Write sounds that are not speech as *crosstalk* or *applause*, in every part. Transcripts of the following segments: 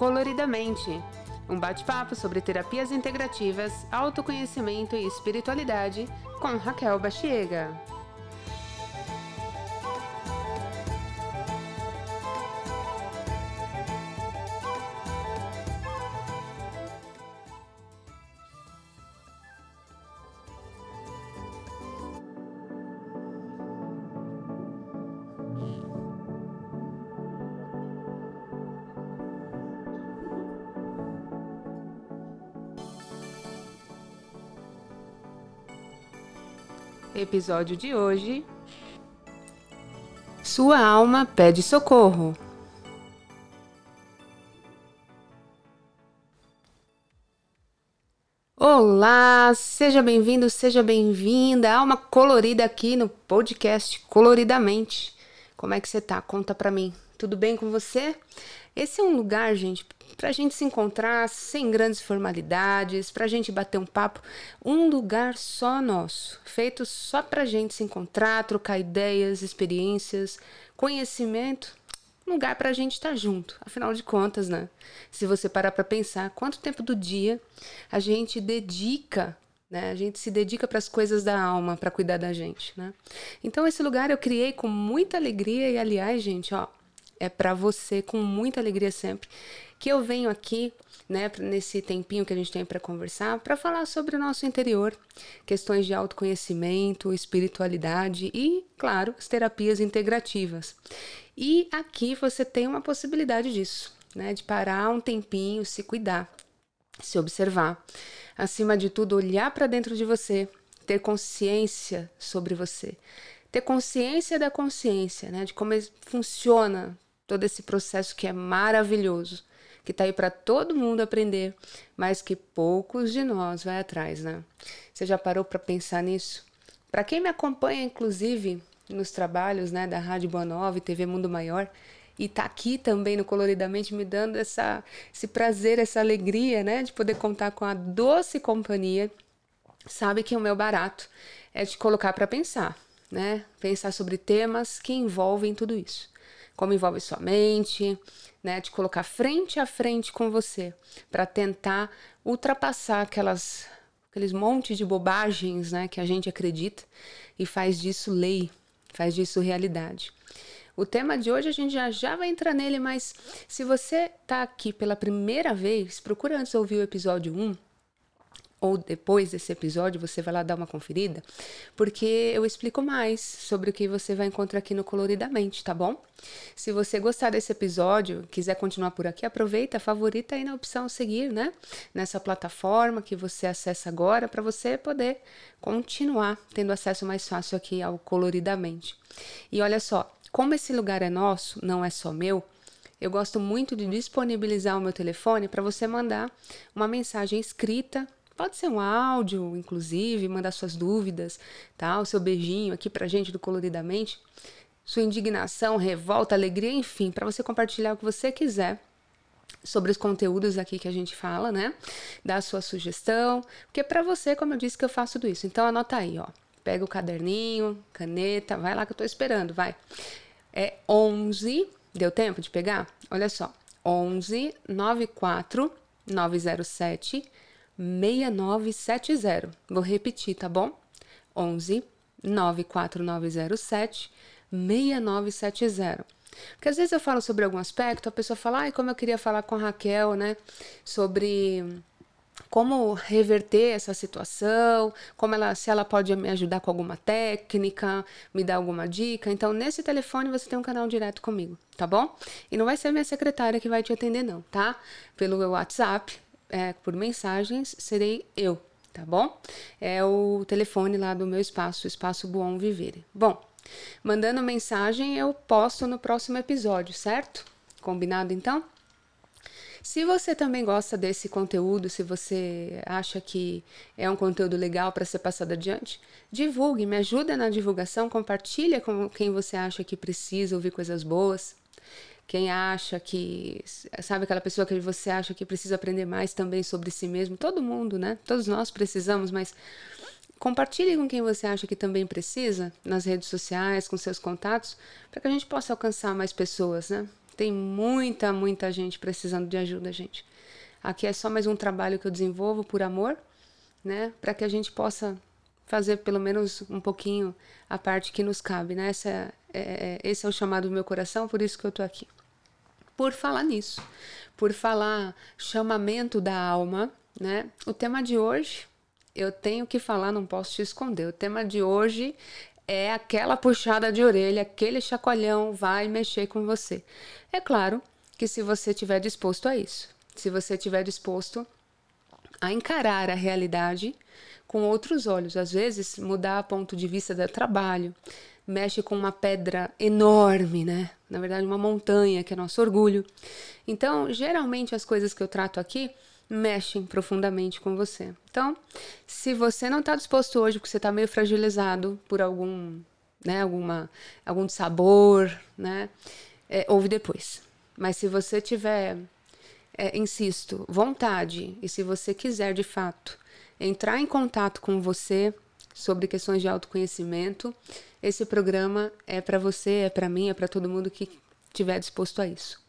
Coloridamente, um bate-papo sobre terapias integrativas, autoconhecimento e espiritualidade com Raquel Bachiega. Episódio de hoje: Sua alma pede socorro. Olá, seja bem-vindo, seja bem-vinda. Alma colorida aqui no podcast Coloridamente. Como é que você tá? Conta pra mim. Tudo bem com você? Esse é um lugar, gente, para a gente se encontrar sem grandes formalidades, para a gente bater um papo, um lugar só nosso, feito só para a gente se encontrar, trocar ideias, experiências, conhecimento, um lugar para a gente estar tá junto. Afinal de contas, né? Se você parar para pensar, quanto tempo do dia a gente dedica né? A gente se dedica para as coisas da alma, para cuidar da gente, né? Então esse lugar eu criei com muita alegria e aliás, gente, ó, é para você com muita alegria sempre que eu venho aqui, né, nesse tempinho que a gente tem para conversar, para falar sobre o nosso interior, questões de autoconhecimento, espiritualidade e, claro, as terapias integrativas. E aqui você tem uma possibilidade disso, né, de parar um tempinho, se cuidar, se observar. Acima de tudo, olhar para dentro de você, ter consciência sobre você, ter consciência da consciência, né, de como funciona todo esse processo que é maravilhoso, que está aí para todo mundo aprender, mas que poucos de nós vai atrás, né? Você já parou para pensar nisso? Para quem me acompanha, inclusive, nos trabalhos né, da Rádio Boa Nova e TV Mundo Maior, e tá aqui também no Coloridamente me dando essa, esse prazer, essa alegria, né, de poder contar com a doce companhia, sabe que o meu barato é te colocar para pensar, né? Pensar sobre temas que envolvem tudo isso como envolve sua mente, né? Te colocar frente a frente com você para tentar ultrapassar aquelas aqueles montes de bobagens, né, que a gente acredita e faz disso lei, faz disso realidade. O tema de hoje a gente já, já vai entrar nele, mas se você está aqui pela primeira vez, procura antes ouvir o episódio 1, ou depois desse episódio você vai lá dar uma conferida, porque eu explico mais sobre o que você vai encontrar aqui no Coloridamente, tá bom? Se você gostar desse episódio, quiser continuar por aqui, aproveita, favorita aí na opção seguir, né? Nessa plataforma que você acessa agora para você poder continuar tendo acesso mais fácil aqui ao Coloridamente. E olha só, como esse lugar é nosso, não é só meu, eu gosto muito de disponibilizar o meu telefone para você mandar uma mensagem escrita Pode ser um áudio, inclusive, mandar suas dúvidas, tá? O seu beijinho aqui pra gente do Coloridamente. Sua indignação, revolta, alegria, enfim, para você compartilhar o que você quiser sobre os conteúdos aqui que a gente fala, né? Dar a sua sugestão, porque é para você, como eu disse, que eu faço tudo isso. Então anota aí, ó. Pega o caderninho, caneta, vai lá que eu tô esperando, vai. É 11, deu tempo de pegar? Olha só. 11 94 907 6970. Vou repetir, tá bom? 11 94907 6970. Porque às vezes eu falo sobre algum aspecto, a pessoa fala, ai, como eu queria falar com a Raquel, né? Sobre como reverter essa situação, como ela, se ela pode me ajudar com alguma técnica, me dar alguma dica. Então, nesse telefone você tem um canal direto comigo, tá bom? E não vai ser minha secretária que vai te atender, não, tá? Pelo WhatsApp, é, por mensagens, serei eu, tá bom? É o telefone lá do meu espaço, Espaço Bom Viver. Bom, mandando mensagem eu posto no próximo episódio, certo? Combinado então? Se você também gosta desse conteúdo, se você acha que é um conteúdo legal para ser passado adiante, divulgue, me ajuda na divulgação, compartilha com quem você acha que precisa ouvir coisas boas. Quem acha que. Sabe aquela pessoa que você acha que precisa aprender mais também sobre si mesmo? Todo mundo, né? Todos nós precisamos, mas compartilhe com quem você acha que também precisa, nas redes sociais, com seus contatos, para que a gente possa alcançar mais pessoas, né? Tem muita, muita gente precisando de ajuda, gente. Aqui é só mais um trabalho que eu desenvolvo por amor, né? Para que a gente possa fazer pelo menos um pouquinho a parte que nos cabe, né? Essa é, é, esse é o chamado do meu coração, por isso que eu tô aqui. Por falar nisso, por falar chamamento da alma, né? O tema de hoje, eu tenho que falar, não posso te esconder. O tema de hoje é aquela puxada de orelha, aquele chacoalhão vai mexer com você. É claro que se você estiver disposto a isso, se você estiver disposto a encarar a realidade com outros olhos. Às vezes, mudar ponto de vista do trabalho mexe com uma pedra enorme, né? Na verdade, uma montanha, que é nosso orgulho. Então, geralmente, as coisas que eu trato aqui mexem profundamente com você. Então, se você não está disposto hoje, porque você está meio fragilizado por algum, né, alguma, algum sabor, né, é, ouve depois. Mas se você tiver, é, insisto, vontade e se você quiser de fato entrar em contato com você sobre questões de autoconhecimento, esse programa é para você, é para mim, é para todo mundo que estiver disposto a isso.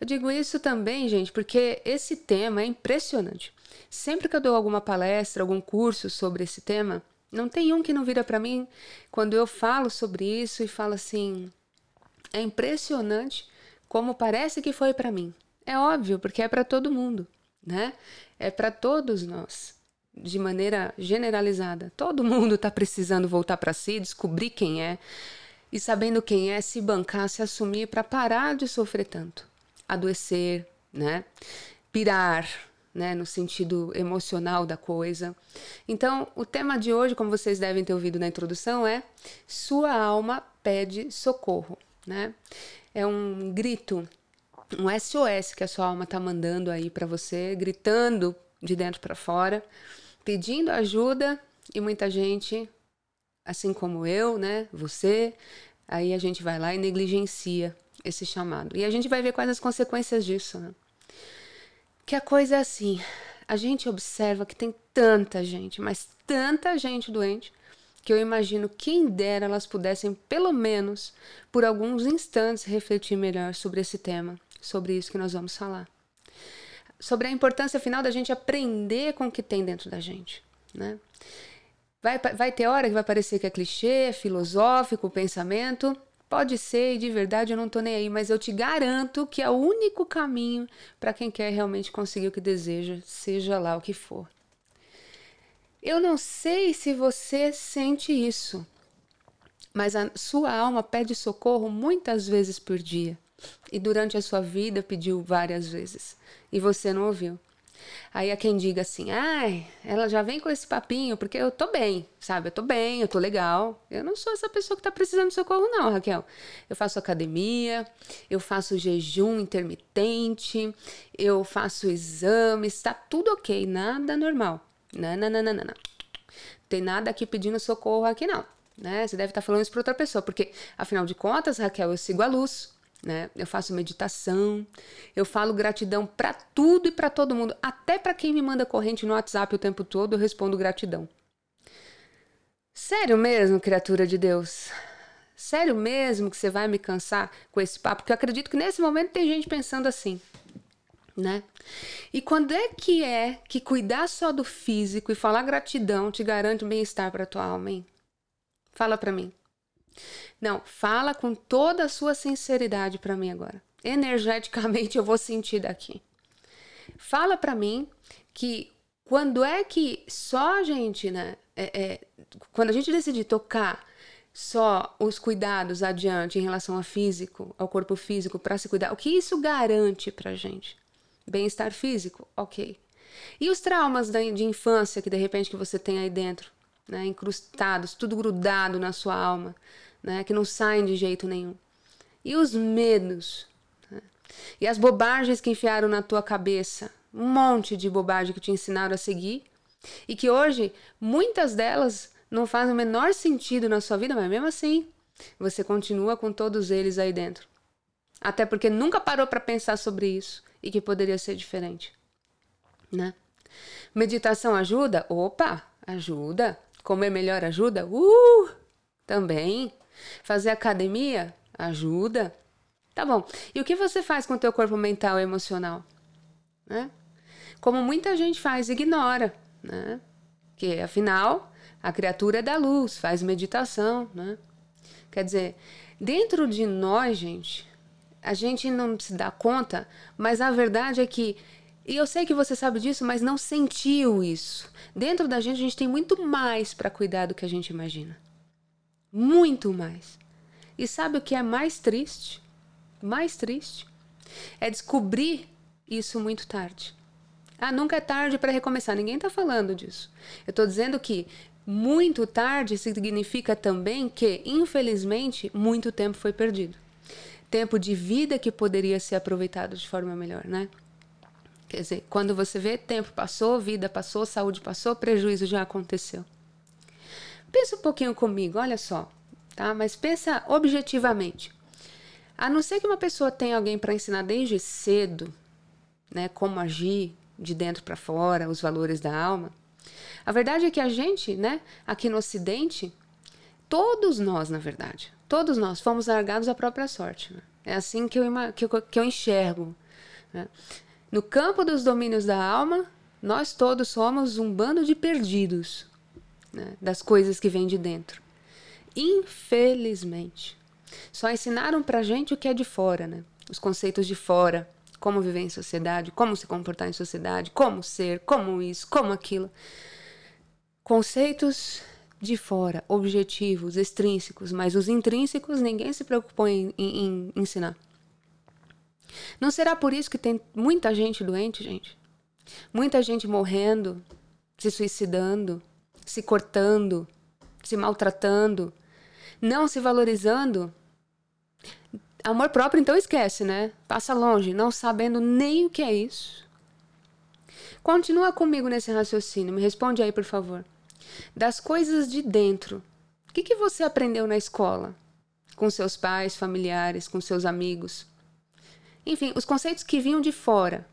Eu digo isso também, gente, porque esse tema é impressionante. Sempre que eu dou alguma palestra, algum curso sobre esse tema, não tem um que não vira para mim quando eu falo sobre isso e fala assim: é impressionante como parece que foi para mim. É óbvio, porque é para todo mundo, né? É para todos nós de maneira generalizada. Todo mundo está precisando voltar para si, descobrir quem é e sabendo quem é, se bancar, se assumir para parar de sofrer tanto, adoecer, né? Pirar, né, no sentido emocional da coisa. Então, o tema de hoje, como vocês devem ter ouvido na introdução, é sua alma pede socorro, né? É um grito, um SOS que a sua alma está mandando aí para você, gritando de dentro para fora pedindo ajuda e muita gente, assim como eu, né, você, aí a gente vai lá e negligencia esse chamado. E a gente vai ver quais as consequências disso, né? Que a coisa é assim, a gente observa que tem tanta gente, mas tanta gente doente, que eu imagino quem dera elas pudessem, pelo menos, por alguns instantes, refletir melhor sobre esse tema, sobre isso que nós vamos falar sobre a importância final da gente aprender com o que tem dentro da gente, né? Vai, vai ter hora que vai parecer que é clichê, é filosófico o pensamento. Pode ser, e de verdade eu não tô nem aí, mas eu te garanto que é o único caminho para quem quer realmente conseguir o que deseja, seja lá o que for. Eu não sei se você sente isso, mas a sua alma pede socorro muitas vezes por dia e durante a sua vida pediu várias vezes e você não ouviu. Aí há quem diga assim: ai, ela já vem com esse papinho porque eu tô bem, sabe? Eu tô bem, eu tô legal. Eu não sou essa pessoa que tá precisando de socorro, não, Raquel. Eu faço academia, eu faço jejum intermitente, eu faço exames, tá tudo ok, nada normal. Não, não, não, não, não. Tem nada aqui pedindo socorro aqui, não. Né? Você deve estar tá falando isso para outra pessoa, porque afinal de contas, Raquel, eu sigo a luz, né? Eu faço meditação, eu falo gratidão para tudo e para todo mundo, até para quem me manda corrente no WhatsApp o tempo todo, eu respondo gratidão. Sério mesmo, criatura de Deus? Sério mesmo que você vai me cansar com esse papo? Porque eu acredito que nesse momento tem gente pensando assim, né? E quando é que é que cuidar só do físico e falar gratidão te garante bem-estar para tua alma, hein? Fala para mim. Não, fala com toda a sua sinceridade para mim agora. Energeticamente *laughs* eu vou sentir daqui. Fala para mim que quando é que só a gente, né? É, é, quando a gente decidir tocar só os cuidados adiante em relação ao físico, ao corpo físico, para se cuidar, o que isso garante pra gente? Bem-estar físico? Ok. E os traumas de infância que de repente que você tem aí dentro, né? Incrustados, tudo grudado na sua alma né, que não saem de jeito nenhum. E os medos, né? e as bobagens que enfiaram na tua cabeça, um monte de bobagem que te ensinaram a seguir, e que hoje muitas delas não fazem o menor sentido na sua vida, mas mesmo assim você continua com todos eles aí dentro. Até porque nunca parou para pensar sobre isso e que poderia ser diferente, né? Meditação ajuda? Opa, ajuda. Comer melhor ajuda? Uh, também. Fazer academia ajuda. Tá bom. E o que você faz com o teu corpo mental e emocional? Né? Como muita gente faz, ignora, né? Que afinal a criatura é da luz, faz meditação, né? Quer dizer, dentro de nós, gente, a gente não se dá conta, mas a verdade é que e eu sei que você sabe disso, mas não sentiu isso. Dentro da gente, a gente tem muito mais para cuidar do que a gente imagina. Muito mais. E sabe o que é mais triste? Mais triste é descobrir isso muito tarde. Ah, nunca é tarde para recomeçar. Ninguém está falando disso. Eu estou dizendo que muito tarde significa também que, infelizmente, muito tempo foi perdido. Tempo de vida que poderia ser aproveitado de forma melhor, né? Quer dizer, quando você vê, tempo passou, vida passou, saúde passou, prejuízo já aconteceu. Pensa um pouquinho comigo, olha só, tá? Mas pensa objetivamente. A não ser que uma pessoa tenha alguém para ensinar desde cedo, né, como agir de dentro para fora, os valores da alma. A verdade é que a gente, né, aqui no Ocidente, todos nós, na verdade, todos nós fomos largados à própria sorte. Né? É assim que eu, que eu, que eu enxergo. Né? No campo dos domínios da alma, nós todos somos um bando de perdidos né, das coisas que vêm de dentro. Infelizmente. Só ensinaram pra gente o que é de fora, né? Os conceitos de fora, como viver em sociedade, como se comportar em sociedade, como ser, como isso, como aquilo. Conceitos de fora, objetivos, extrínsecos, mas os intrínsecos ninguém se preocupou em, em, em ensinar. Não será por isso que tem muita gente doente, gente? Muita gente morrendo, se suicidando, se cortando, se maltratando, não se valorizando. Amor próprio, então esquece, né? Passa longe, não sabendo nem o que é isso. Continua comigo nesse raciocínio, me responde aí, por favor. Das coisas de dentro, o que, que você aprendeu na escola? Com seus pais, familiares, com seus amigos? Enfim, os conceitos que vinham de fora.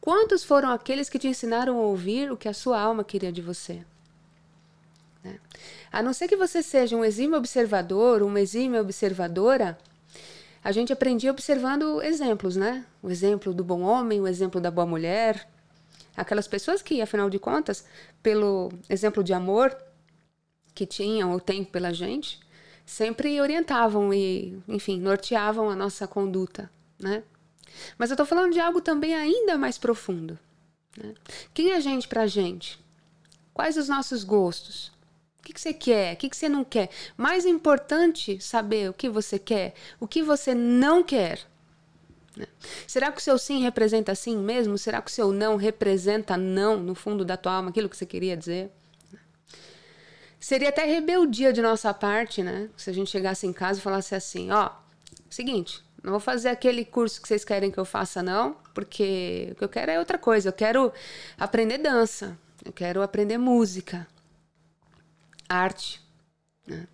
Quantos foram aqueles que te ensinaram a ouvir o que a sua alma queria de você? Né? A não ser que você seja um exímio observador, uma exímia observadora, a gente aprendia observando exemplos, né? O exemplo do bom homem, o exemplo da boa mulher. Aquelas pessoas que, afinal de contas, pelo exemplo de amor que tinham ou têm pela gente, sempre orientavam e, enfim, norteavam a nossa conduta, né? Mas eu estou falando de algo também ainda mais profundo. Né? Quem é a gente para a gente? Quais os nossos gostos? O que, que você quer? O que, que você não quer? Mais importante saber o que você quer, o que você não quer. Né? Será que o seu sim representa sim mesmo? Será que o seu não representa não no fundo da tua alma, aquilo que você queria dizer? Seria até rebeldia de nossa parte, né? Se a gente chegasse em casa e falasse assim: ó, seguinte, não vou fazer aquele curso que vocês querem que eu faça, não, porque o que eu quero é outra coisa. Eu quero aprender dança, eu quero aprender música, arte. Né?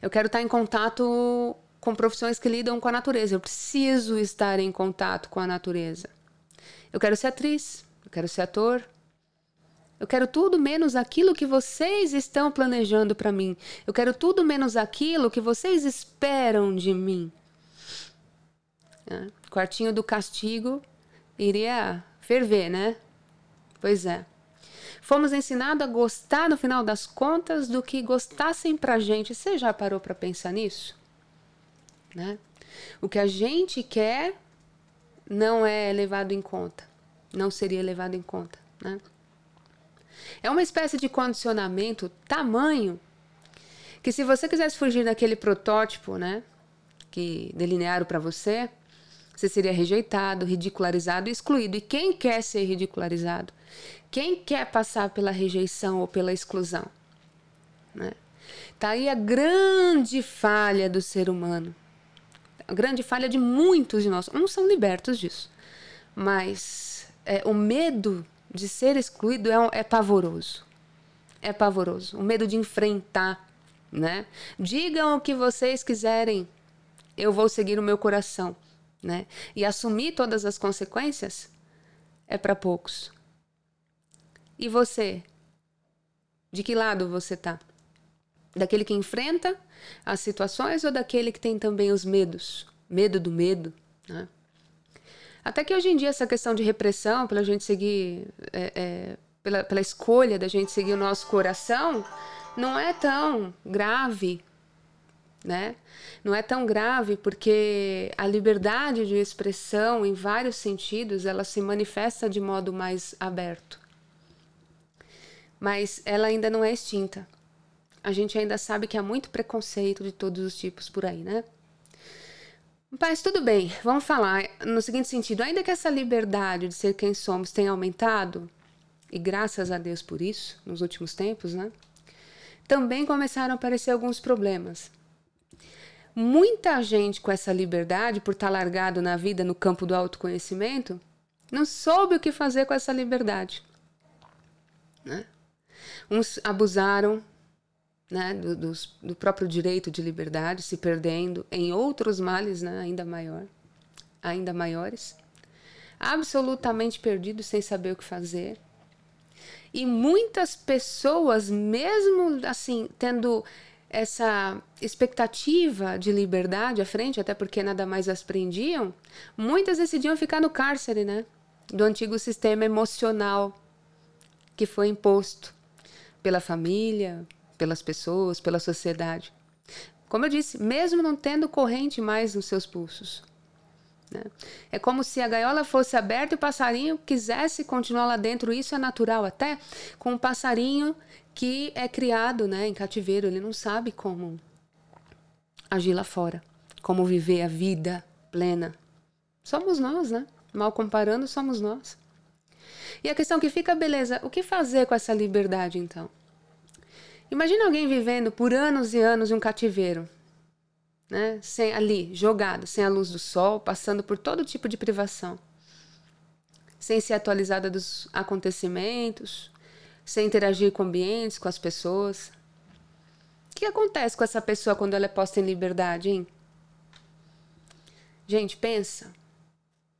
Eu quero estar em contato com profissões que lidam com a natureza. Eu preciso estar em contato com a natureza. Eu quero ser atriz, eu quero ser ator. Eu quero tudo menos aquilo que vocês estão planejando para mim. Eu quero tudo menos aquilo que vocês esperam de mim. Né? Quartinho do castigo iria ferver, né? Pois é. Fomos ensinados a gostar, no final das contas, do que gostassem pra gente. Você já parou para pensar nisso? Né? O que a gente quer não é levado em conta. Não seria levado em conta, né? É uma espécie de condicionamento tamanho que se você quisesse fugir daquele protótipo, né, que delinearam para você, você seria rejeitado, ridicularizado excluído. E quem quer ser ridicularizado? Quem quer passar pela rejeição ou pela exclusão? Né? Tá aí a grande falha do ser humano. A grande falha de muitos de nós. Uns são libertos disso. Mas é, o medo de ser excluído é, é pavoroso. É pavoroso. O medo de enfrentar. Né? Digam o que vocês quiserem. Eu vou seguir o meu coração né? E assumir todas as consequências é para poucos. E você? De que lado você tá? Daquele que enfrenta as situações ou daquele que tem também os medos? Medo do medo, Né? Até que hoje em dia essa questão de repressão, pela gente seguir, é, é, pela, pela escolha da gente seguir o nosso coração, não é tão grave, né? Não é tão grave porque a liberdade de expressão, em vários sentidos, ela se manifesta de modo mais aberto. Mas ela ainda não é extinta. A gente ainda sabe que há muito preconceito de todos os tipos por aí, né? Mas tudo bem, vamos falar no seguinte sentido: ainda que essa liberdade de ser quem somos tenha aumentado, e graças a Deus por isso, nos últimos tempos, né? Também começaram a aparecer alguns problemas. Muita gente com essa liberdade, por estar largado na vida no campo do autoconhecimento, não soube o que fazer com essa liberdade. Né? Uns abusaram né, do, do, próprio direito de liberdade, se perdendo em outros males né, ainda maior, ainda maiores, absolutamente perdidos sem saber o que fazer. E muitas pessoas, mesmo assim, tendo essa expectativa de liberdade à frente, até porque nada mais as prendiam, muitas decidiam ficar no cárcere, né? Do antigo sistema emocional que foi imposto pela família, pelas pessoas, pela sociedade. Como eu disse, mesmo não tendo corrente mais nos seus pulsos. Né? É como se a gaiola fosse aberta e o passarinho quisesse continuar lá dentro. Isso é natural até com um passarinho que é criado né, em cativeiro. Ele não sabe como agir lá fora, como viver a vida plena. Somos nós, né? Mal comparando, somos nós. E a questão que fica, beleza, o que fazer com essa liberdade então? Imagina alguém vivendo por anos e anos em um cativeiro, né? Sem, ali, jogado, sem a luz do sol, passando por todo tipo de privação, sem ser atualizada dos acontecimentos, sem interagir com ambientes, com as pessoas. O que acontece com essa pessoa quando ela é posta em liberdade, hein? Gente, pensa,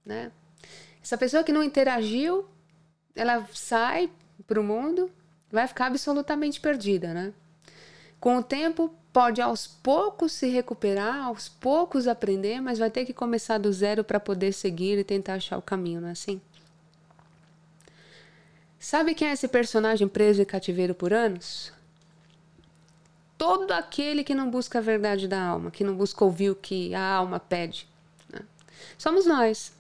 né? Essa pessoa que não interagiu, ela sai para o mundo, vai ficar absolutamente perdida, né? Com o tempo, pode aos poucos se recuperar, aos poucos aprender, mas vai ter que começar do zero para poder seguir e tentar achar o caminho, não é assim? Sabe quem é esse personagem preso em cativeiro por anos? Todo aquele que não busca a verdade da alma, que não busca ouvir o que a alma pede. Né? Somos nós.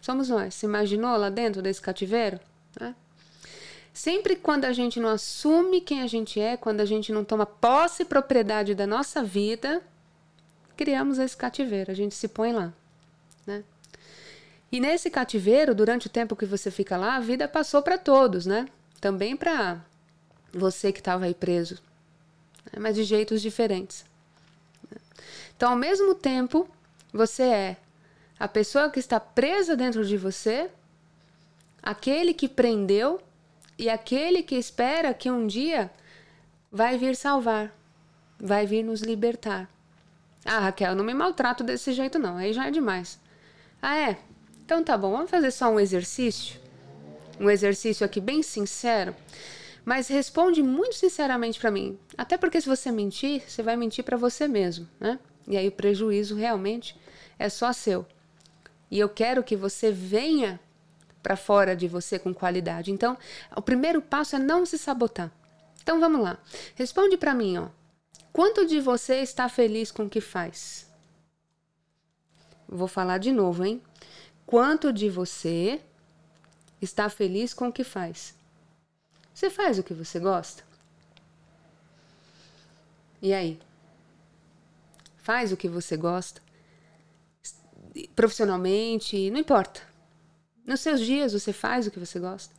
Somos nós. Se imaginou lá dentro desse cativeiro? Né? Sempre quando a gente não assume quem a gente é, quando a gente não toma posse e propriedade da nossa vida, criamos esse cativeiro, a gente se põe lá. Né? E nesse cativeiro, durante o tempo que você fica lá, a vida passou para todos, né? Também para você que estava aí preso, né? mas de jeitos diferentes. Né? Então, ao mesmo tempo, você é a pessoa que está presa dentro de você, aquele que prendeu e aquele que espera que um dia vai vir salvar, vai vir nos libertar. Ah, Raquel, não me maltrato desse jeito não, aí já é demais. Ah, é? Então tá bom, vamos fazer só um exercício. Um exercício aqui bem sincero, mas responde muito sinceramente para mim. Até porque se você mentir, você vai mentir para você mesmo, né? E aí o prejuízo realmente é só seu. E eu quero que você venha para fora de você com qualidade. Então, o primeiro passo é não se sabotar. Então vamos lá. Responde para mim, ó. Quanto de você está feliz com o que faz? Vou falar de novo, hein? Quanto de você está feliz com o que faz? Você faz o que você gosta? E aí? Faz o que você gosta? Profissionalmente, não importa. Nos seus dias você faz o que você gosta?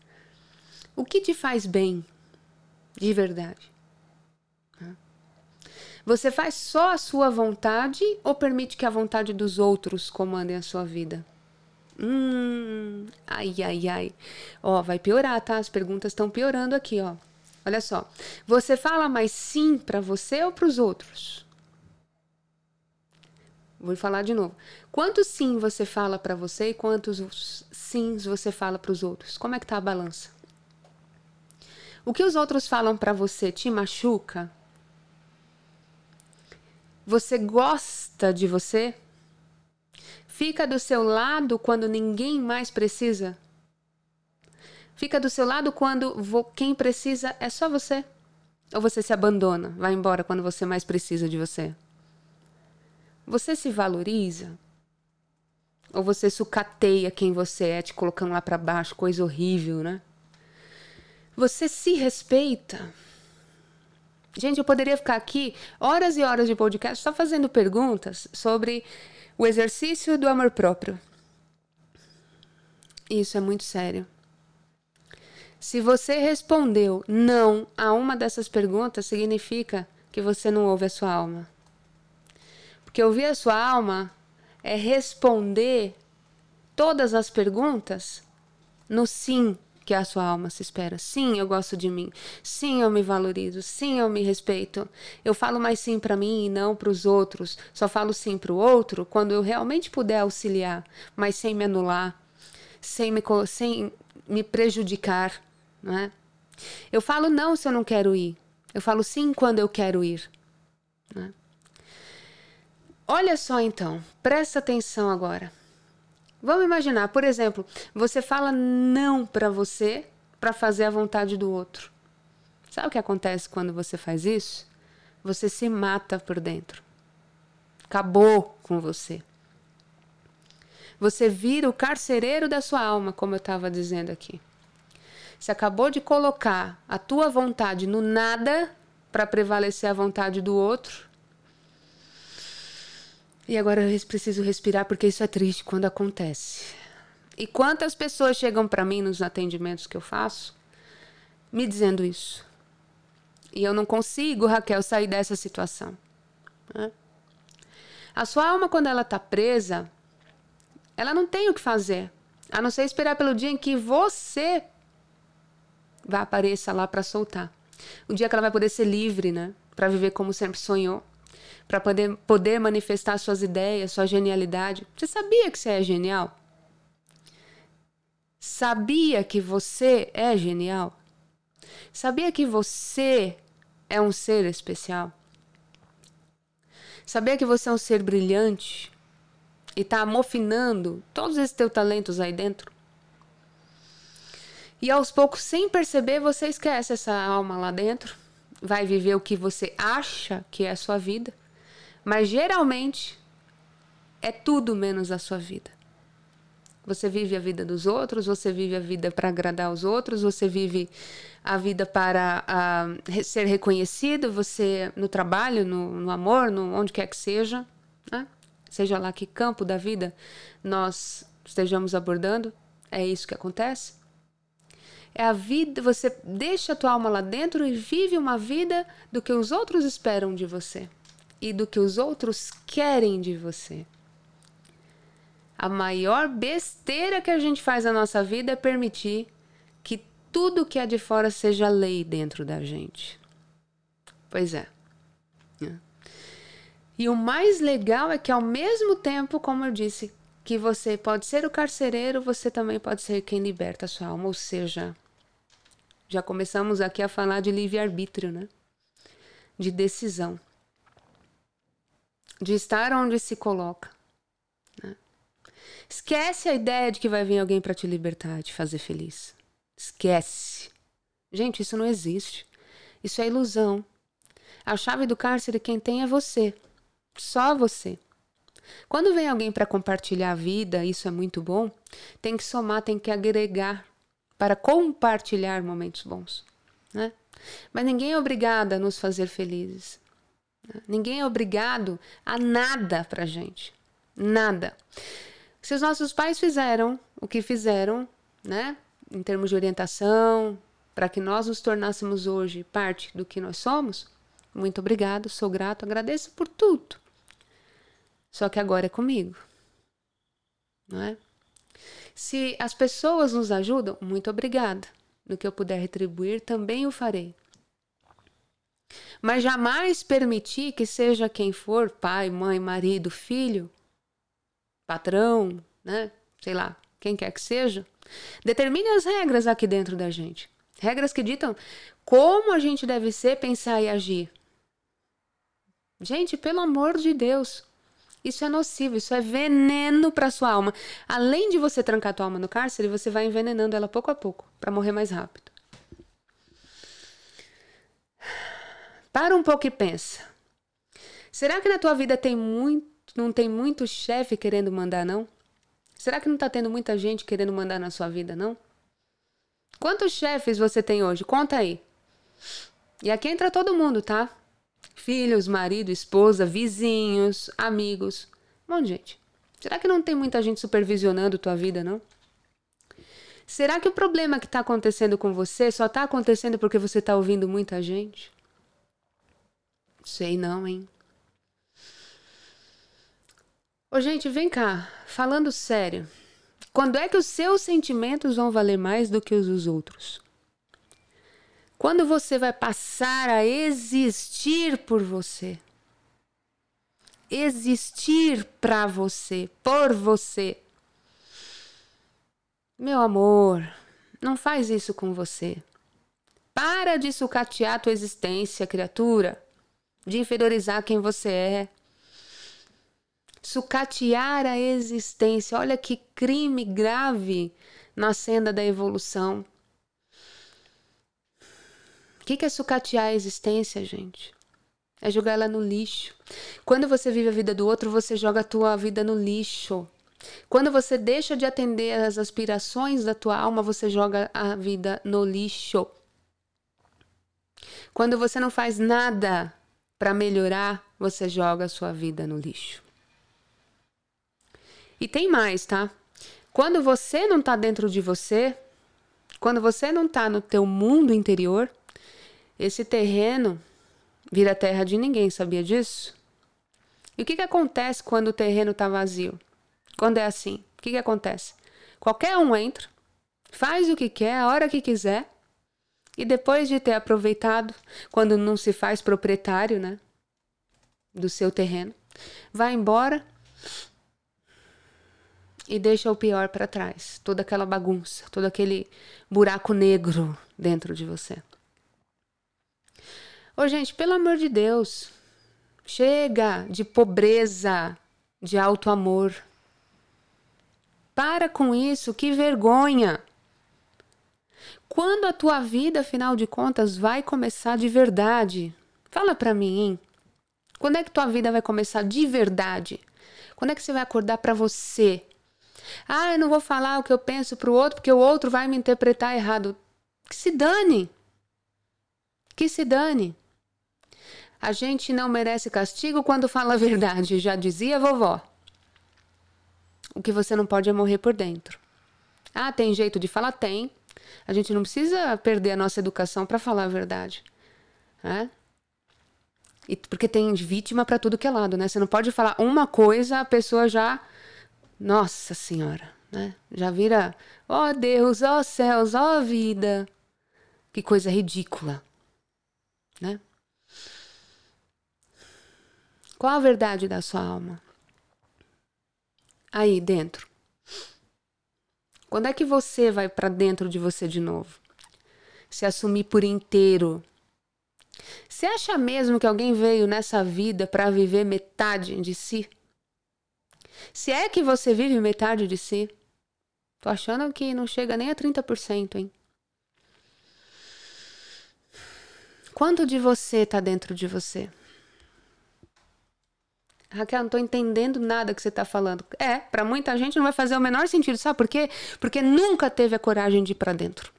O que te faz bem, de verdade? Você faz só a sua vontade ou permite que a vontade dos outros comandem a sua vida? Hum, ai, ai, ai. Ó, vai piorar, tá? As perguntas estão piorando aqui, ó. Olha só. Você fala mais sim para você ou para os outros? Vou falar de novo. Quantos sim você fala para você e quantos sims você fala para os outros? Como é que tá a balança? O que os outros falam para você te machuca? Você gosta de você? Fica do seu lado quando ninguém mais precisa? Fica do seu lado quando quem precisa é só você? Ou você se abandona, vai embora quando você mais precisa de você? Você se valoriza? Ou você sucateia quem você é, te colocando lá para baixo, coisa horrível, né? Você se respeita? Gente, eu poderia ficar aqui horas e horas de podcast só fazendo perguntas sobre o exercício do amor próprio. Isso é muito sério. Se você respondeu não a uma dessas perguntas, significa que você não ouve a sua alma. Porque ouvir a sua alma é responder todas as perguntas no sim que a sua alma se espera. Sim, eu gosto de mim. Sim, eu me valorizo. Sim, eu me respeito. Eu falo mais sim para mim e não para os outros. Só falo sim para o outro quando eu realmente puder auxiliar, mas sem me anular, sem me, sem me prejudicar né? Eu falo não se eu não quero ir. Eu falo sim quando eu quero ir. Né? Olha só então, presta atenção agora. Vamos imaginar, por exemplo, você fala não para você para fazer a vontade do outro. Sabe o que acontece quando você faz isso? Você se mata por dentro. Acabou com você. Você vira o carcereiro da sua alma, como eu estava dizendo aqui. Você acabou de colocar a tua vontade no nada para prevalecer a vontade do outro. E agora eu preciso respirar porque isso é triste quando acontece. E quantas pessoas chegam para mim nos atendimentos que eu faço me dizendo isso? E eu não consigo, Raquel, sair dessa situação. Né? A sua alma, quando ela está presa, ela não tem o que fazer, a não ser esperar pelo dia em que você vai aparecer lá para soltar. O dia que ela vai poder ser livre, né? Para viver como sempre sonhou. Para poder, poder manifestar suas ideias, sua genialidade. Você sabia que você é genial? Sabia que você é genial? Sabia que você é um ser especial? Sabia que você é um ser brilhante e está amofinando todos esses teus talentos aí dentro? E aos poucos, sem perceber, você esquece essa alma lá dentro, vai viver o que você acha que é a sua vida, mas geralmente é tudo menos a sua vida. Você vive a vida dos outros, você vive a vida para agradar os outros, você vive a vida para uh, ser reconhecido, você no trabalho, no, no amor, no, onde quer que seja, né? seja lá que campo da vida nós estejamos abordando, é isso que acontece. É a vida, você deixa a tua alma lá dentro e vive uma vida do que os outros esperam de você e do que os outros querem de você. A maior besteira que a gente faz na nossa vida é permitir que tudo que é de fora seja lei dentro da gente. Pois é. é. E o mais legal é que, ao mesmo tempo, como eu disse, que você pode ser o carcereiro, você também pode ser quem liberta a sua alma, ou seja, já começamos aqui a falar de livre-arbítrio, né? De decisão. De estar onde se coloca. Né? Esquece a ideia de que vai vir alguém para te libertar, te fazer feliz. Esquece. Gente, isso não existe. Isso é ilusão. A chave do cárcere quem tem é você. Só você. Quando vem alguém para compartilhar a vida, isso é muito bom, tem que somar, tem que agregar para compartilhar momentos bons. Né? Mas ninguém é obrigado a nos fazer felizes. Ninguém é obrigado a nada para gente. Nada. Se os nossos pais fizeram o que fizeram, né, em termos de orientação, para que nós nos tornássemos hoje parte do que nós somos, muito obrigado, sou grato, agradeço por tudo. Só que agora é comigo. Não é? Se as pessoas nos ajudam, muito obrigada. No que eu puder retribuir, também o farei. Mas jamais permitir que seja quem for, pai, mãe, marido, filho, patrão, né? Sei lá, quem quer que seja, determine as regras aqui dentro da gente. Regras que ditam como a gente deve ser, pensar e agir. Gente, pelo amor de Deus, Isso é nocivo, isso é veneno para sua alma. Além de você trancar tua alma no cárcere, você vai envenenando ela pouco a pouco para morrer mais rápido. Para um pouco e pensa. Será que na tua vida tem muito, não tem muito chefe querendo mandar não? Será que não tá tendo muita gente querendo mandar na sua vida não? Quantos chefes você tem hoje? Conta aí. E aqui entra todo mundo, tá? Filhos, marido, esposa, vizinhos, amigos. Um monte de gente. Será que não tem muita gente supervisionando tua vida, não? Será que o problema que está acontecendo com você só está acontecendo porque você está ouvindo muita gente? Sei não, hein? Ô, gente, vem cá. Falando sério. Quando é que os seus sentimentos vão valer mais do que os dos outros? Quando você vai passar a existir por você? Existir para você, por você. Meu amor, não faz isso com você. Para de sucatear tua existência, criatura, de inferiorizar quem você é sucatear a existência. Olha que crime grave na senda da evolução. O que é sucatear a existência, gente? É jogar ela no lixo. Quando você vive a vida do outro, você joga a tua vida no lixo. Quando você deixa de atender às aspirações da tua alma, você joga a vida no lixo. Quando você não faz nada para melhorar, você joga a sua vida no lixo. E tem mais, tá? Quando você não tá dentro de você, quando você não tá no teu mundo interior, esse terreno vira terra de ninguém, sabia disso? E o que, que acontece quando o terreno está vazio? Quando é assim, o que, que acontece? Qualquer um entra, faz o que quer, a hora que quiser, e depois de ter aproveitado, quando não se faz proprietário, né, do seu terreno, vai embora e deixa o pior para trás, toda aquela bagunça, todo aquele buraco negro dentro de você. Ô, gente, pelo amor de Deus, chega de pobreza, de alto amor. Para com isso, que vergonha. Quando a tua vida, afinal de contas, vai começar de verdade? Fala para mim, hein? Quando é que tua vida vai começar de verdade? Quando é que você vai acordar para você? Ah, eu não vou falar o que eu penso pro outro porque o outro vai me interpretar errado. Que se dane. Que se dane. A gente não merece castigo quando fala a verdade, já dizia a vovó. O que você não pode é morrer por dentro. Ah, tem jeito de falar? Tem. A gente não precisa perder a nossa educação para falar a verdade. Né? E porque tem vítima para tudo que é lado, né? Você não pode falar uma coisa, a pessoa já nossa Senhora, né? Já vira, ó oh Deus, ó oh céus, ó oh vida. Que coisa ridícula, né? Qual a verdade da sua alma? Aí dentro. Quando é que você vai para dentro de você de novo? Se assumir por inteiro. Você acha mesmo que alguém veio nessa vida para viver metade de si? Se é que você vive metade de si, tô achando que não chega nem a 30%, hein? Quanto de você tá dentro de você? Raquel, não tô entendendo nada que você tá falando. É, para muita gente não vai fazer o menor sentido, sabe por quê? Porque nunca teve a coragem de ir para dentro.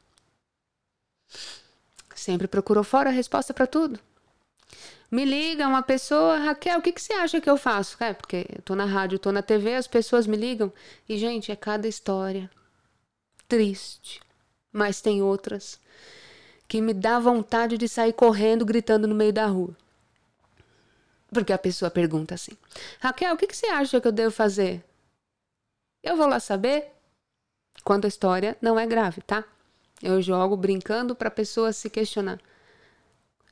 Sempre procurou fora a resposta para tudo. Me liga uma pessoa, Raquel, o que, que você acha que eu faço? É, porque eu tô na rádio, tô na TV, as pessoas me ligam. E, gente, é cada história triste. Mas tem outras que me dá vontade de sair correndo, gritando no meio da rua. Porque a pessoa pergunta assim: Raquel, o que, que você acha que eu devo fazer? Eu vou lá saber quando a história não é grave, tá? Eu jogo brincando para a pessoa se questionar.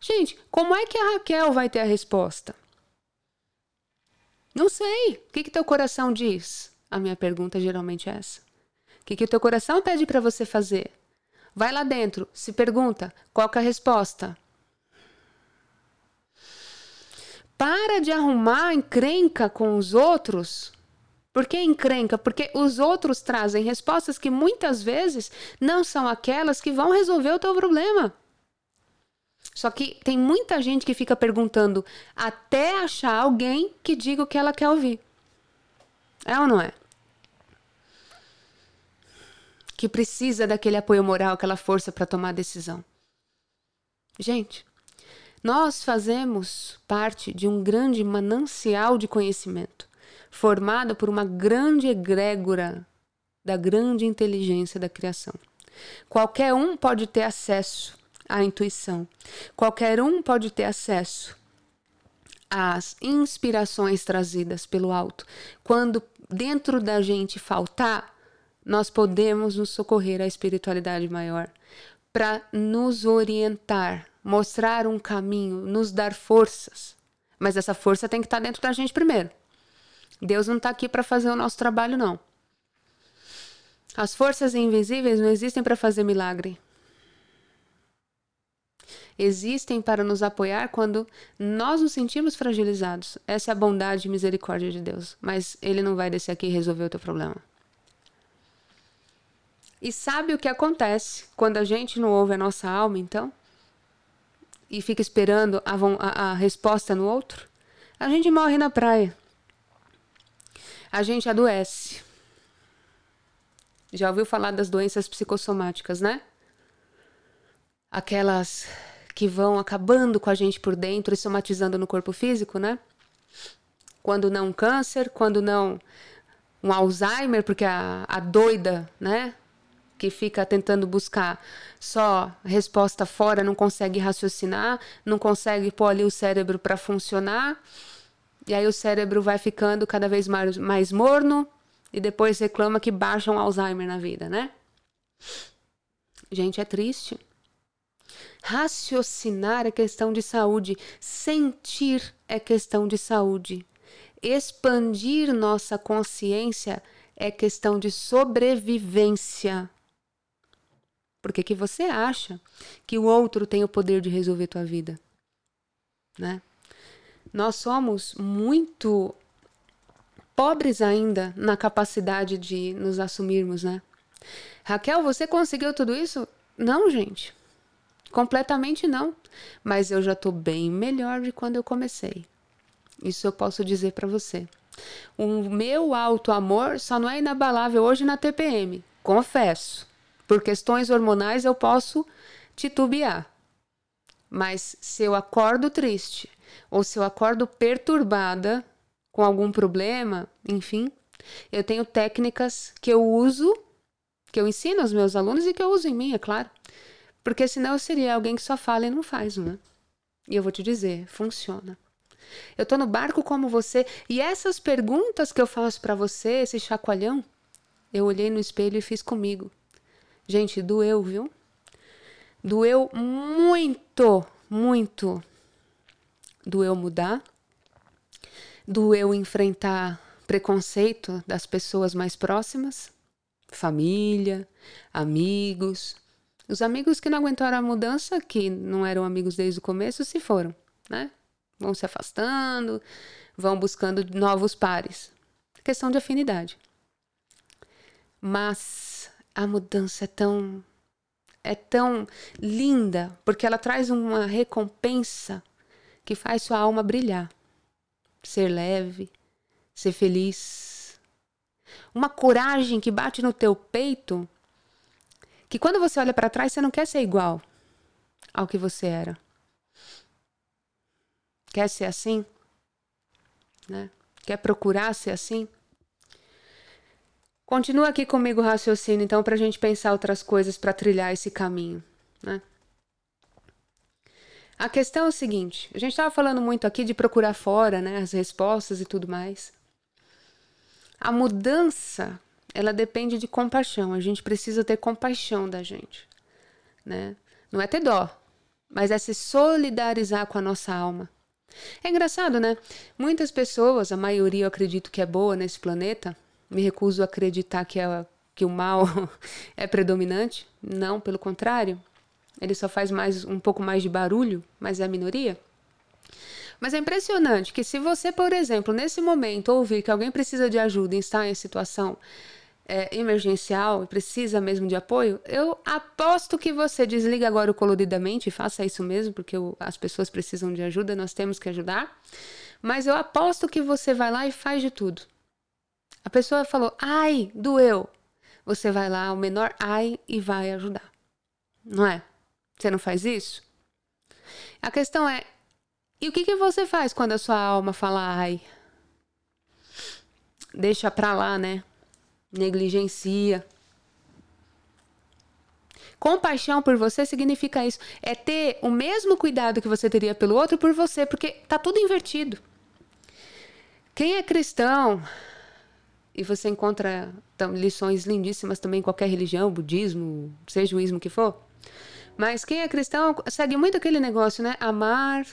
Gente, como é que a Raquel vai ter a resposta? Não sei. O que, que teu coração diz? A minha pergunta geralmente é essa. O que, que teu coração pede para você fazer? Vai lá dentro, se pergunta qual é a resposta. Para de arrumar encrenca com os outros. Por que encrenca? Porque os outros trazem respostas que muitas vezes não são aquelas que vão resolver o teu problema. Só que tem muita gente que fica perguntando até achar alguém que diga o que ela quer ouvir. É ou não é? Que precisa daquele apoio moral, aquela força para tomar decisão. Gente, nós fazemos parte de um grande manancial de conhecimento, formado por uma grande egrégora da grande inteligência da criação. Qualquer um pode ter acesso à intuição, qualquer um pode ter acesso às inspirações trazidas pelo alto. Quando dentro da gente faltar, nós podemos nos socorrer à espiritualidade maior para nos orientar mostrar um caminho, nos dar forças. Mas essa força tem que estar dentro da gente primeiro. Deus não está aqui para fazer o nosso trabalho, não. As forças invisíveis não existem para fazer milagre. Existem para nos apoiar quando nós nos sentimos fragilizados. Essa é a bondade e misericórdia de Deus. Mas Ele não vai descer aqui e resolver o teu problema. E sabe o que acontece quando a gente não ouve a nossa alma, então? E fica esperando a, a, a resposta no outro, a gente morre na praia. A gente adoece. Já ouviu falar das doenças psicossomáticas, né? Aquelas que vão acabando com a gente por dentro e somatizando no corpo físico, né? Quando não câncer, quando não um Alzheimer, porque a, a doida, né? Que fica tentando buscar só resposta fora, não consegue raciocinar, não consegue pôr ali o cérebro para funcionar. E aí o cérebro vai ficando cada vez mais, mais morno e depois reclama que baixa um Alzheimer na vida, né? Gente, é triste. Raciocinar é questão de saúde, sentir é questão de saúde. Expandir nossa consciência é questão de sobrevivência. Porque que você acha que o outro tem o poder de resolver tua vida, né? Nós somos muito pobres ainda na capacidade de nos assumirmos, né? Raquel, você conseguiu tudo isso? Não, gente. Completamente não. Mas eu já estou bem melhor de quando eu comecei. Isso eu posso dizer para você. O meu alto amor só não é inabalável hoje na TPM, confesso. Por questões hormonais eu posso titubear. Mas se eu acordo triste ou se eu acordo perturbada com algum problema, enfim, eu tenho técnicas que eu uso, que eu ensino aos meus alunos e que eu uso em mim, é claro. Porque senão eu seria alguém que só fala e não faz, não é? E eu vou te dizer, funciona. Eu tô no barco como você e essas perguntas que eu faço para você, esse chacoalhão, eu olhei no espelho e fiz comigo. Gente, doeu, viu? Doeu muito, muito. Doeu mudar. Doeu enfrentar preconceito das pessoas mais próximas, família, amigos. Os amigos que não aguentaram a mudança, que não eram amigos desde o começo, se foram, né? Vão se afastando, vão buscando novos pares. Questão de afinidade. Mas a mudança é tão é tão linda, porque ela traz uma recompensa que faz sua alma brilhar. Ser leve, ser feliz. Uma coragem que bate no teu peito, que quando você olha para trás, você não quer ser igual ao que você era. Quer ser assim? Né? Quer procurar ser assim? Continua aqui comigo o raciocínio, então, para a gente pensar outras coisas para trilhar esse caminho. Né? A questão é o seguinte: a gente estava falando muito aqui de procurar fora né, as respostas e tudo mais. A mudança, ela depende de compaixão. A gente precisa ter compaixão da gente. Né? Não é ter dó, mas é se solidarizar com a nossa alma. É engraçado, né? Muitas pessoas, a maioria eu acredito que é boa nesse planeta, me recuso a acreditar que, é, que o mal *laughs* é predominante. Não, pelo contrário. Ele só faz mais um pouco mais de barulho, mas é a minoria. Mas é impressionante que se você, por exemplo, nesse momento ouvir que alguém precisa de ajuda e está em situação é, emergencial precisa mesmo de apoio, eu aposto que você desliga agora o coloridamente e faça isso mesmo, porque eu, as pessoas precisam de ajuda, nós temos que ajudar. Mas eu aposto que você vai lá e faz de tudo. A pessoa falou, ai, doeu. Você vai lá, o menor ai, e vai ajudar. Não é? Você não faz isso? A questão é, e o que, que você faz quando a sua alma fala ai? Deixa pra lá, né? Negligencia. Compaixão por você significa isso. É ter o mesmo cuidado que você teria pelo outro por você, porque tá tudo invertido. Quem é cristão, e você encontra lições lindíssimas também em qualquer religião, budismo, seja o ismo que for. Mas quem é cristão segue muito aquele negócio, né? Amar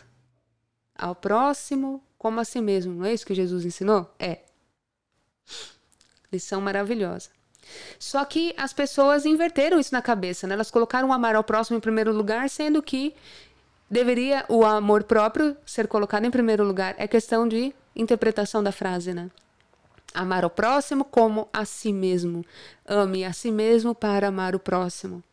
ao próximo como a si mesmo. Não é isso que Jesus ensinou? É. Lição maravilhosa. Só que as pessoas inverteram isso na cabeça, né? Elas colocaram o amar ao próximo em primeiro lugar, sendo que deveria o amor próprio ser colocado em primeiro lugar. É questão de interpretação da frase, né? Amar o próximo como a si mesmo. Ame a si mesmo para amar o próximo.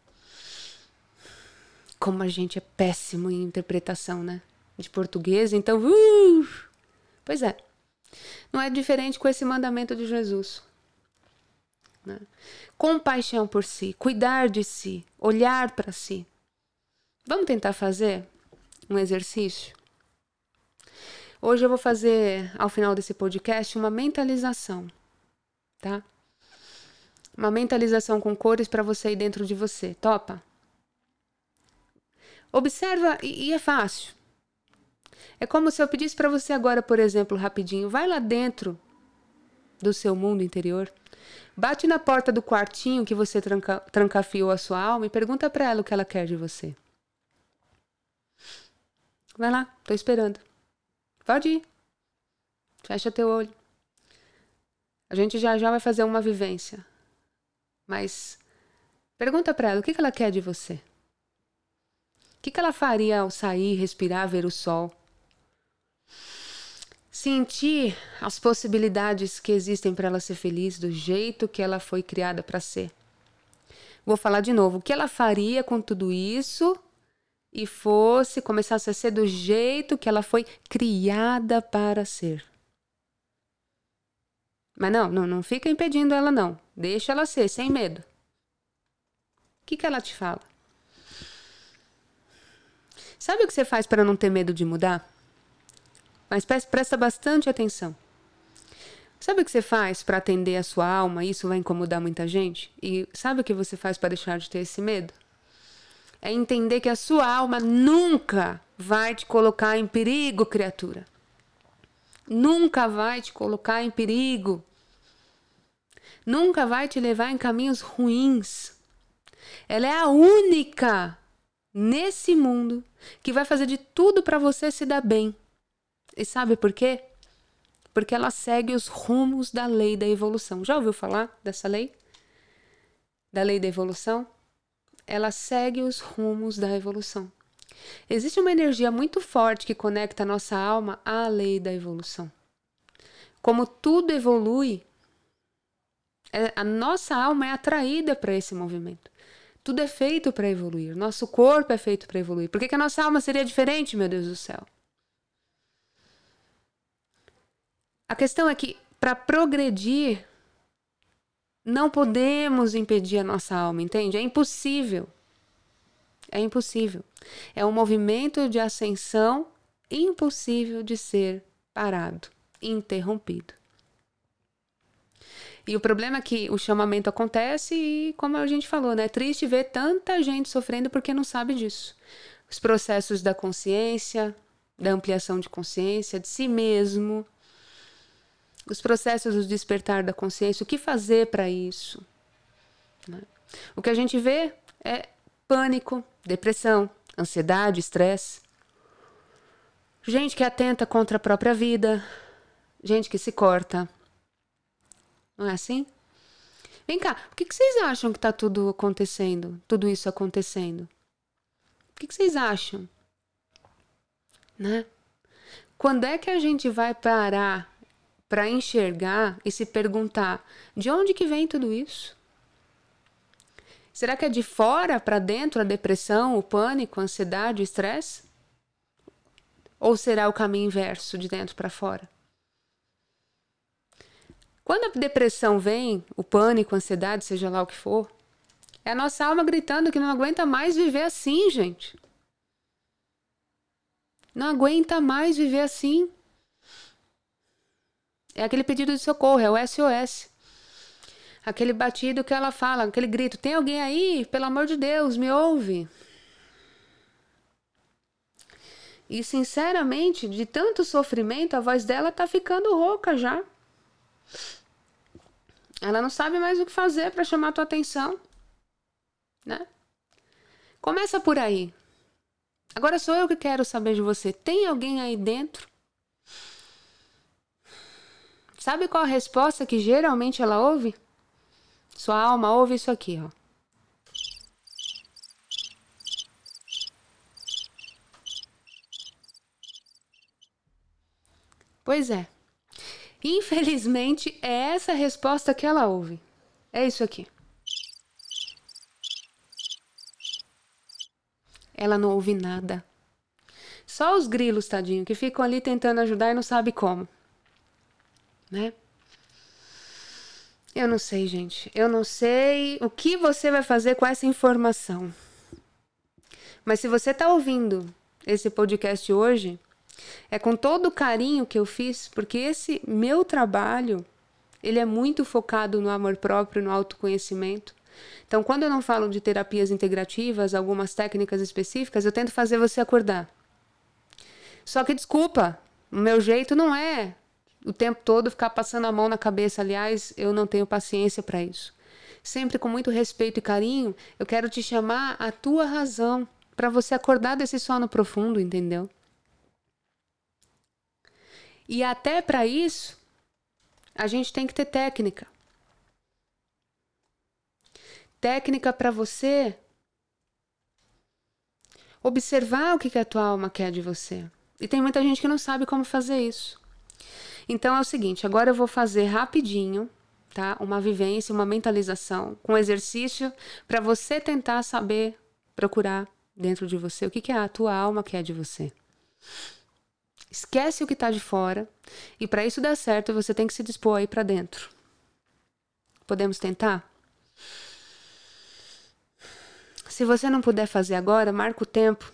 Como a gente é péssimo em interpretação, né? de português, então. Uh, pois é. Não é diferente com esse mandamento de Jesus. Né? Compaixão por si, cuidar de si, olhar para si. Vamos tentar fazer um exercício? Hoje eu vou fazer, ao final desse podcast, uma mentalização, tá? Uma mentalização com cores para você ir dentro de você. Topa? Observa, e, e é fácil. É como se eu pedisse para você agora, por exemplo, rapidinho, vai lá dentro do seu mundo interior, bate na porta do quartinho que você tranca, trancafiou a sua alma e pergunta para ela o que ela quer de você. Vai lá, tô esperando. Pode ir. Fecha teu olho. A gente já já vai fazer uma vivência. Mas pergunta para ela o que, que ela quer de você. O que, que ela faria ao sair, respirar, ver o sol? sentir as possibilidades que existem para ela ser feliz do jeito que ela foi criada para ser. Vou falar de novo. O que ela faria com tudo isso e fosse começasse a ser do jeito que ela foi criada para ser? Mas não, não, não fica impedindo ela não. Deixa ela ser, sem medo. O que, que ela te fala? Sabe o que você faz para não ter medo de mudar? Mas presta bastante atenção. Sabe o que você faz para atender a sua alma? Isso vai incomodar muita gente? E sabe o que você faz para deixar de ter esse medo? É entender que a sua alma nunca vai te colocar em perigo, criatura. Nunca vai te colocar em perigo. Nunca vai te levar em caminhos ruins. Ela é a única nesse mundo que vai fazer de tudo para você se dar bem. E sabe por quê? Porque ela segue os rumos da lei da evolução. Já ouviu falar dessa lei? Da lei da evolução? Ela segue os rumos da evolução. Existe uma energia muito forte que conecta a nossa alma à lei da evolução. Como tudo evolui, é, a nossa alma é atraída para esse movimento. Tudo é feito para evoluir. Nosso corpo é feito para evoluir. Por que, que a nossa alma seria diferente, meu Deus do céu? A questão é que para progredir, não podemos impedir a nossa alma, entende? É impossível. É impossível. É um movimento de ascensão impossível de ser parado, interrompido. E o problema é que o chamamento acontece e, como a gente falou, né, é triste ver tanta gente sofrendo porque não sabe disso. Os processos da consciência, da ampliação de consciência, de si mesmo, os processos do despertar da consciência, o que fazer para isso. Né? O que a gente vê é pânico, depressão, ansiedade, estresse. Gente que atenta contra a própria vida, gente que se corta. Não é assim? Vem cá, o que, que vocês acham que está tudo acontecendo? Tudo isso acontecendo? O que, que vocês acham? Né? Quando é que a gente vai parar para enxergar e se perguntar de onde que vem tudo isso? Será que é de fora para dentro a depressão, o pânico, a ansiedade, o estresse? Ou será o caminho inverso, de dentro para fora? Quando a depressão vem, o pânico, a ansiedade, seja lá o que for, é a nossa alma gritando que não aguenta mais viver assim, gente. Não aguenta mais viver assim. É aquele pedido de socorro, é o SOS. Aquele batido que ela fala, aquele grito: tem alguém aí? Pelo amor de Deus, me ouve. E sinceramente, de tanto sofrimento, a voz dela tá ficando rouca já. Ela não sabe mais o que fazer para chamar tua atenção, né? Começa por aí. Agora sou eu que quero saber de você. Tem alguém aí dentro? Sabe qual a resposta que geralmente ela ouve? Sua alma ouve isso aqui, ó. Pois é. Infelizmente, é essa resposta que ela ouve. É isso aqui. Ela não ouve nada. Só os grilos, tadinho, que ficam ali tentando ajudar e não sabe como. Né? Eu não sei, gente. Eu não sei o que você vai fazer com essa informação. Mas se você está ouvindo esse podcast hoje, é com todo o carinho que eu fiz, porque esse meu trabalho, ele é muito focado no amor próprio, no autoconhecimento. Então, quando eu não falo de terapias integrativas, algumas técnicas específicas, eu tento fazer você acordar. Só que desculpa, o meu jeito não é o tempo todo ficar passando a mão na cabeça. Aliás, eu não tenho paciência para isso. Sempre com muito respeito e carinho, eu quero te chamar a tua razão para você acordar desse sono profundo, entendeu? E até para isso, a gente tem que ter técnica. Técnica para você observar o que, que a tua alma quer de você. E tem muita gente que não sabe como fazer isso. Então é o seguinte, agora eu vou fazer rapidinho, tá? Uma vivência, uma mentalização com exercício para você tentar saber procurar dentro de você o que, que a tua alma quer de você. Esquece o que está de fora e para isso dar certo você tem que se dispor aí para dentro. Podemos tentar? Se você não puder fazer agora, marca o tempo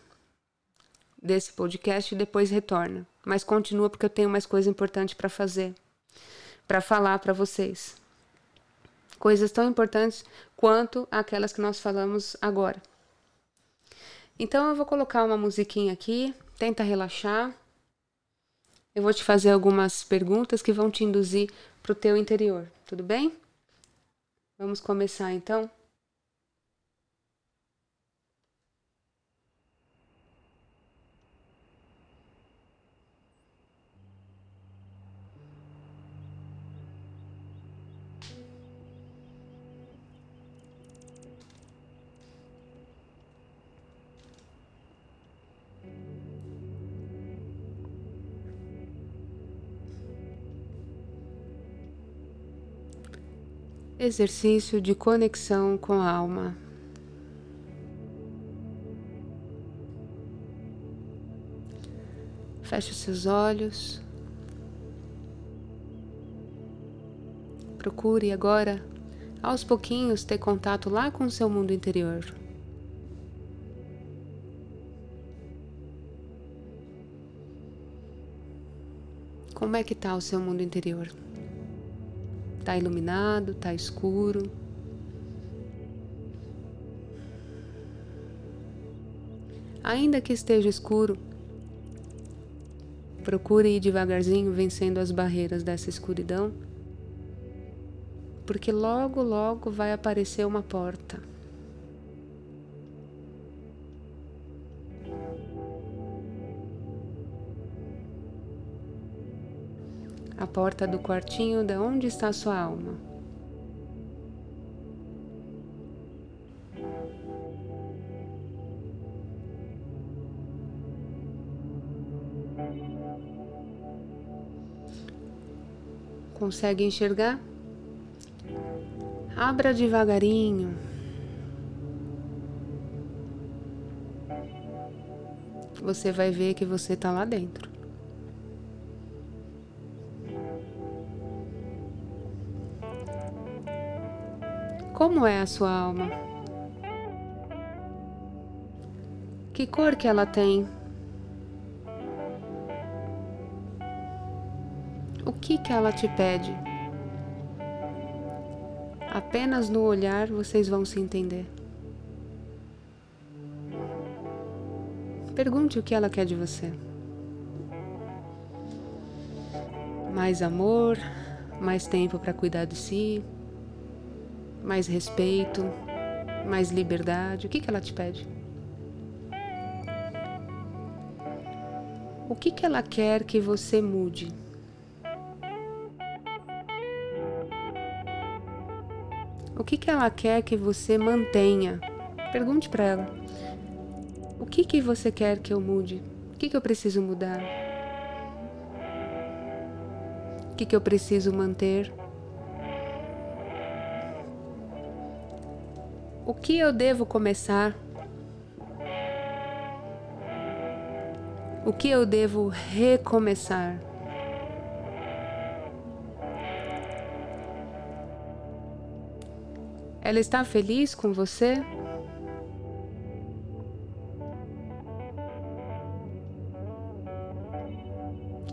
desse podcast e depois retorna. Mas continua porque eu tenho mais coisa importante para fazer, para falar para vocês. Coisas tão importantes quanto aquelas que nós falamos agora. Então eu vou colocar uma musiquinha aqui, tenta relaxar. Eu vou te fazer algumas perguntas que vão te induzir para o teu interior, tudo bem? Vamos começar então? Exercício de conexão com a alma. Feche os seus olhos. Procure agora, aos pouquinhos, ter contato lá com o seu mundo interior. Como é que está o seu mundo interior? Está iluminado, está escuro. Ainda que esteja escuro, procure ir devagarzinho vencendo as barreiras dessa escuridão, porque logo, logo vai aparecer uma porta. porta do quartinho de onde está sua alma. Consegue enxergar? Abra devagarinho. Você vai ver que você está lá dentro. Como é a sua alma? Que cor que ela tem? O que que ela te pede? Apenas no olhar vocês vão se entender. Pergunte o que ela quer de você. Mais amor, mais tempo para cuidar de si, mais respeito, mais liberdade. O que, que ela te pede? O que, que ela quer que você mude? O que, que ela quer que você mantenha? Pergunte para ela. O que, que você quer que eu mude? O que, que eu preciso mudar? O que, que eu preciso manter? O que eu devo começar? O que eu devo recomeçar? Ela está feliz com você?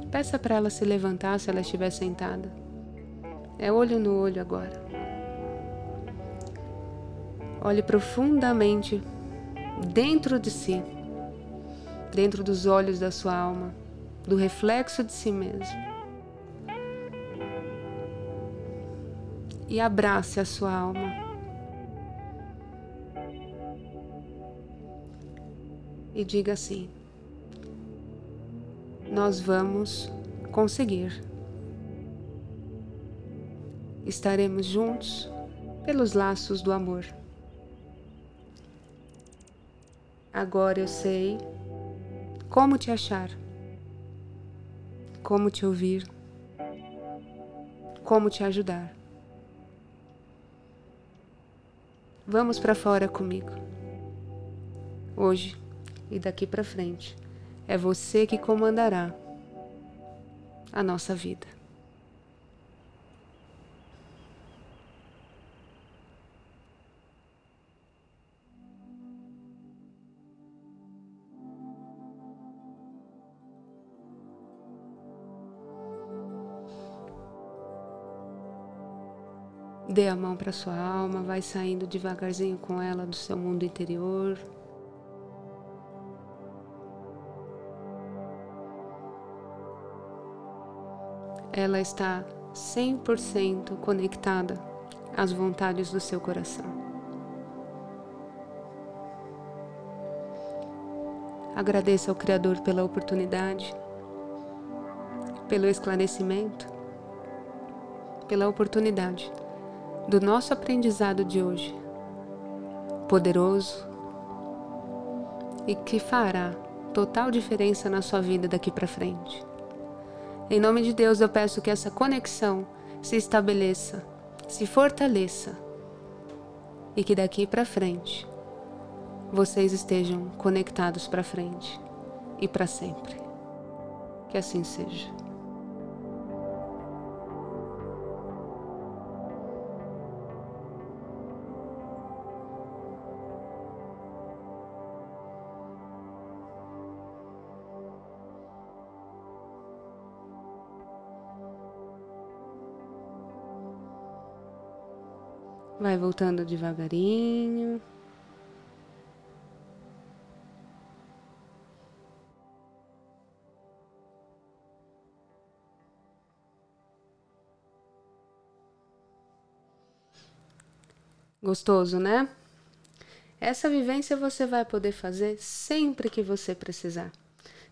Peça para ela se levantar se ela estiver sentada. É olho no olho agora. Olhe profundamente dentro de si, dentro dos olhos da sua alma, do reflexo de si mesmo. E abrace a sua alma. e diga assim: Nós vamos conseguir. Estaremos juntos pelos laços do amor. Agora eu sei como te achar, como te ouvir, como te ajudar. Vamos para fora comigo. Hoje e daqui para frente. É você que comandará a nossa vida. Dê a mão para sua alma, vai saindo devagarzinho com ela do seu mundo interior. ela está 100% conectada às vontades do seu coração. Agradeça ao Criador pela oportunidade, pelo esclarecimento, pela oportunidade do nosso aprendizado de hoje, poderoso e que fará total diferença na sua vida daqui para frente. Em nome de Deus, eu peço que essa conexão se estabeleça, se fortaleça e que daqui para frente vocês estejam conectados para frente e para sempre. Que assim seja. Vai voltando devagarinho. Gostoso, né? Essa vivência você vai poder fazer sempre que você precisar.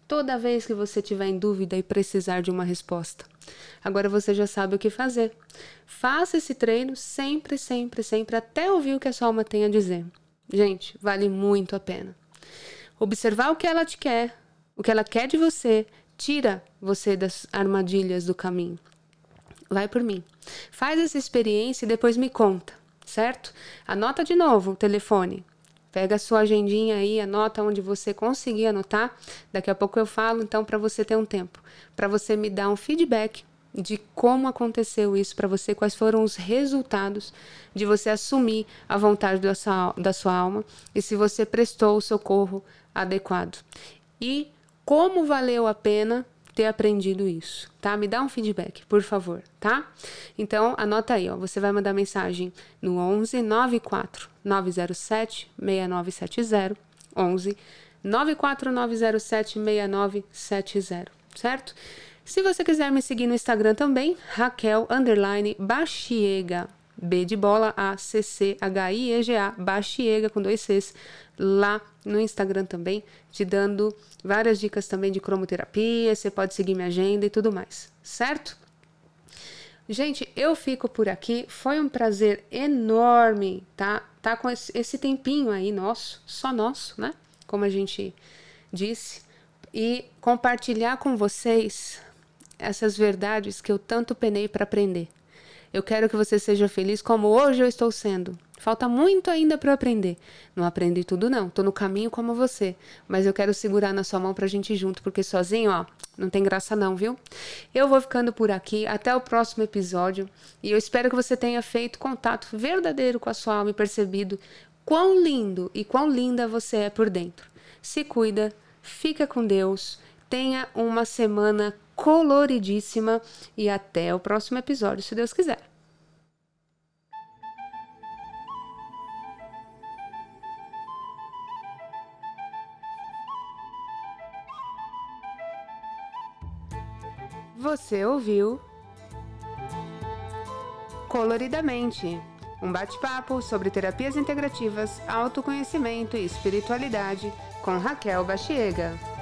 Toda vez que você tiver em dúvida e precisar de uma resposta. Agora você já sabe o que fazer. Faça esse treino sempre, sempre, sempre, até ouvir o que a sua alma tem a dizer. Gente, vale muito a pena. Observar o que ela te quer, o que ela quer de você, tira você das armadilhas do caminho. Vai por mim. Faz essa experiência e depois me conta, certo? Anota de novo o telefone. Pega a sua agendinha aí, anota onde você conseguir anotar. Daqui a pouco eu falo, então, para você ter um tempo, para você me dar um feedback de como aconteceu isso para você, quais foram os resultados de você assumir a vontade da sua, da sua alma e se você prestou o socorro adequado. E como valeu a pena ter aprendido isso, tá? Me dá um feedback, por favor, tá? Então, anota aí, ó, você vai mandar mensagem no 11 94 907 6970, 11 94 907 6970, certo? Se você quiser me seguir no Instagram também, Raquel Baxiega, B de bola, A, C, C, H, I, E, G, A, Baxiega com dois Cs, lá no Instagram também, te dando várias dicas também de cromoterapia, você pode seguir minha agenda e tudo mais, certo? Gente, eu fico por aqui. Foi um prazer enorme, tá? Tá com esse tempinho aí nosso, só nosso, né? Como a gente disse, e compartilhar com vocês essas verdades que eu tanto penei para aprender. Eu quero que você seja feliz como hoje eu estou sendo. Falta muito ainda para aprender. Não aprendi tudo não, tô no caminho como você, mas eu quero segurar na sua mão pra gente ir junto, porque sozinho, ó, não tem graça não, viu? Eu vou ficando por aqui, até o próximo episódio, e eu espero que você tenha feito contato verdadeiro com a sua alma e percebido quão lindo e quão linda você é por dentro. Se cuida, fica com Deus, tenha uma semana coloridíssima e até o próximo episódio, se Deus quiser. Você ouviu Coloridamente um bate-papo sobre terapias integrativas, autoconhecimento e espiritualidade com Raquel Bachiega.